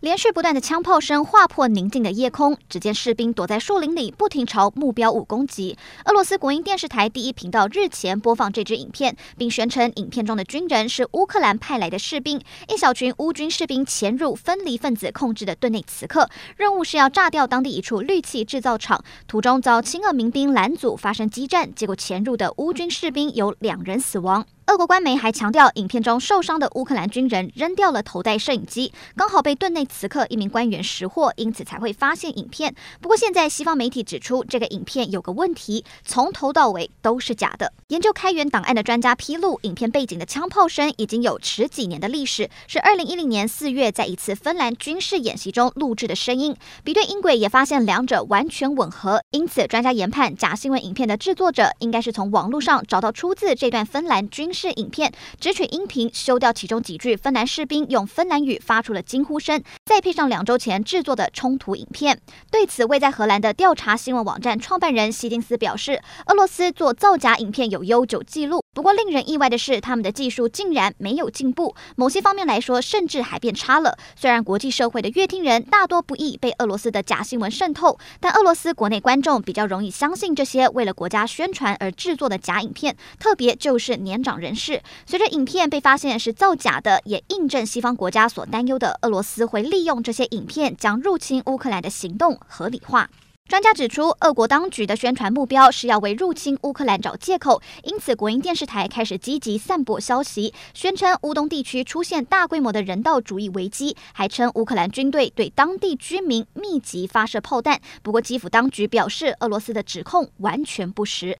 连续不断的枪炮声划破宁静的夜空，只见士兵躲在树林里，不停朝目标物攻击。俄罗斯国营电视台第一频道日前播放这支影片，并宣称影片中的军人是乌克兰派来的士兵。一小群乌军士兵潜入分离分子控制的顿内茨克，任务是要炸掉当地一处氯气制造厂，途中遭亲俄民兵拦阻，发生激战，结果潜入的乌军士兵有两人死亡。俄国官媒还强调，影片中受伤的乌克兰军人扔掉了头戴摄影机，刚好被顿内茨克一名官员识获，因此才会发现影片。不过，现在西方媒体指出，这个影片有个问题，从头到尾都是假的。研究开源档案的专家披露，影片背景的枪炮声已经有十几年的历史，是二零一零年四月在一次芬兰军事演习中录制的声音。比对音轨也发现两者完全吻合，因此专家研判，假新闻影片的制作者应该是从网络上找到出自这段芬兰军事是影片，只取音频，修掉其中几句芬兰士兵用芬兰语发出了惊呼声，再配上两周前制作的冲突影片。对此，位在荷兰的调查新闻网站创办人希丁斯表示，俄罗斯做造假影片有悠久记录，不过令人意外的是，他们的技术竟然没有进步，某些方面来说，甚至还变差了。虽然国际社会的阅听人大多不易被俄罗斯的假新闻渗透，但俄罗斯国内观众比较容易相信这些为了国家宣传而制作的假影片，特别就是年长人士。随着影片被发现是造假的，也印证西方国家所担忧的，俄罗斯会利用这些影片将入侵乌克兰的行动合理化。专家指出，俄国当局的宣传目标是要为入侵乌克兰找借口，因此国营电视台开始积极散播消息，宣称乌东地区出现大规模的人道主义危机，还称乌克兰军队对当地居民密集发射炮弹。不过，基辅当局表示，俄罗斯的指控完全不实。